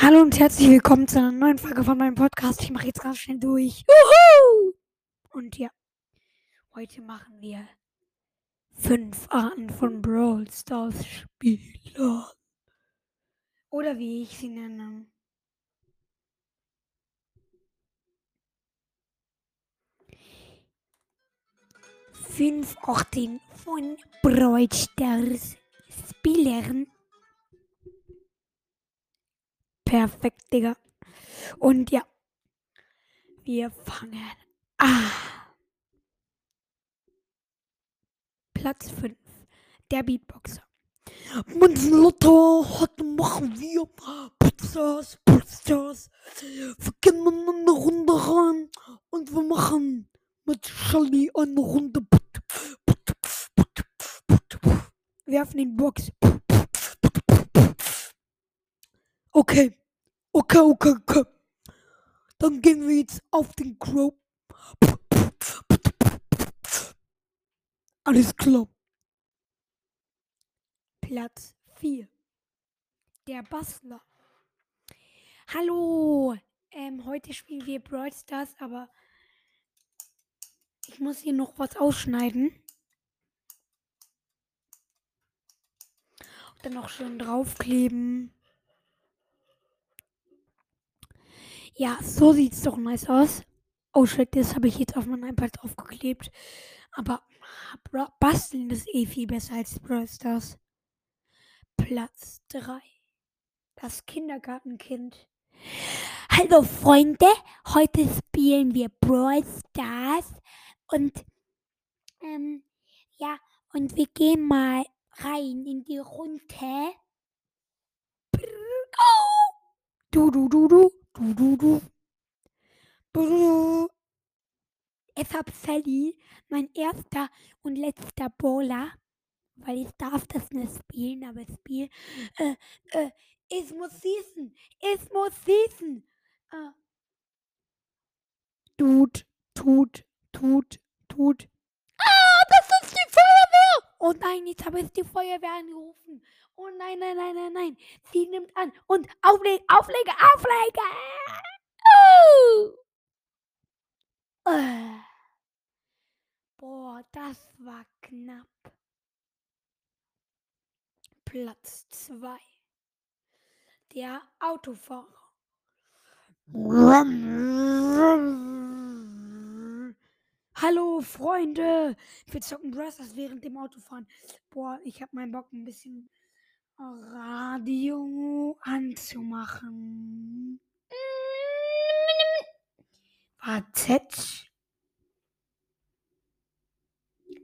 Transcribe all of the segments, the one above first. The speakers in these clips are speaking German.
Hallo und herzlich willkommen zu einer neuen Folge von meinem Podcast. Ich mache jetzt ganz schnell durch. Juhu! Und ja, heute machen wir fünf Arten von Brawl Stars Spielern. Oder wie ich sie nenne. Fünf Arten von Brawl Stars Spielern. Perfekt, Digga. Und ja, wir fangen an. Platz 5. Der Beatboxer. Mannslotter, heute machen wir Pizzas, Pizzas. Wir gehen in eine Runde rein und wir machen mit Shelly eine Runde. Wir öffnen die Box. Okay. Okay, okay, okay. Dann gehen wir jetzt auf den Crow. Alles klar. Platz 4. Der Bastler. Hallo. Ähm, heute spielen wir Brawl Stars, aber ich muss hier noch was ausschneiden. Und dann noch schön draufkleben. Ja, so sieht's doch nice aus. Oh shit, das habe ich jetzt auf mein iPad aufgeklebt. Aber basteln ist eh viel besser als Brawl Stars. Platz 3. Das Kindergartenkind. Hallo Freunde, heute spielen wir Brawl Stars und ähm, ja, und wir gehen mal rein in die Runde. Oh! Du, du, du, du. Du, du, du. Es hab Sally, mein erster und letzter Bowler, weil ich darf das nicht spielen, aber spiel. Äh, äh, es muss schießen, es muss schießen. Äh. Tut, tut, tut, tut. Ah, das ist die Feuerwehr! Oh nein, jetzt habe ich die Feuerwehr angerufen. Oh nein, nein, nein, nein, nein. Sie nimmt an und auflege, auflege, auflege. Uh. Uh. Boah, das war knapp. Platz 2. Der Autofahrer. Hallo Freunde, wir zocken Brothers während dem Autofahren. Boah, ich habe meinen Bock ein bisschen Radio anzumachen. Wartet.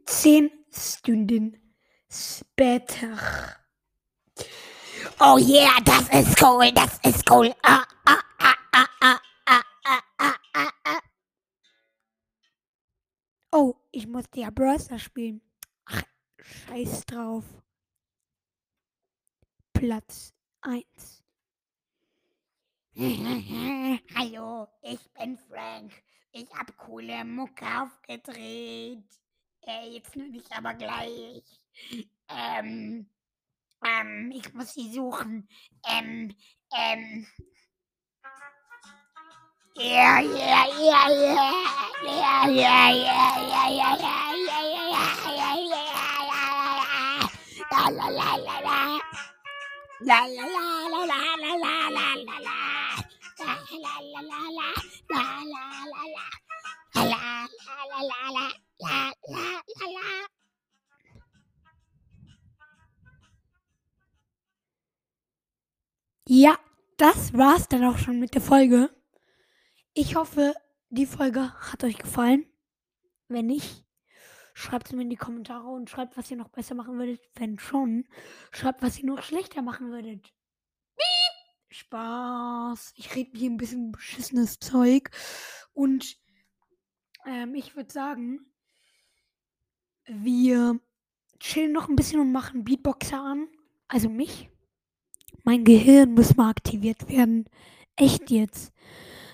Zehn Stunden später. Oh yeah, das ist cool, das ist cool. Ah, ah, ah, ich musste ja Browser spielen. Ach, scheiß drauf. Platz 1. Hallo, ich bin Frank. Ich hab coole Mucke aufgedreht. Äh, jetzt nur nicht aber gleich. Ähm, ähm, ich muss sie suchen. Ähm, ähm. Ja, das war's dann auch schon mit der Folge. Ich hoffe, die Folge hat euch gefallen. Wenn nicht, schreibt es mir in die Kommentare und schreibt, was ihr noch besser machen würdet. Wenn schon, schreibt, was ihr noch schlechter machen würdet. Piep. Spaß. Ich rede hier ein bisschen beschissenes Zeug. Und ähm, ich würde sagen, wir chillen noch ein bisschen und machen Beatboxer an. Also mich. Mein Gehirn muss mal aktiviert werden. Echt jetzt.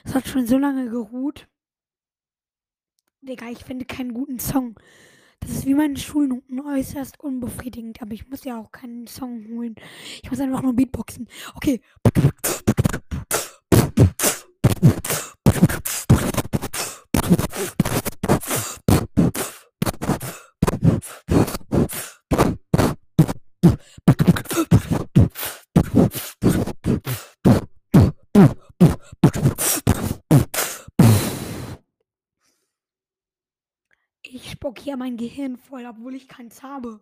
Es hat schon so lange geruht. Digga, ich finde keinen guten Song. Das ist wie meine Schulnoten äußerst unbefriedigend, aber ich muss ja auch keinen Song holen. Ich muss einfach nur Beatboxen. Okay. Ja mein Gehirn voll, obwohl ich keins habe.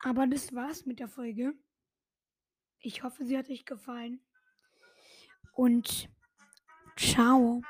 Aber das war's mit der Folge. Ich hoffe, sie hat euch gefallen. Und ciao.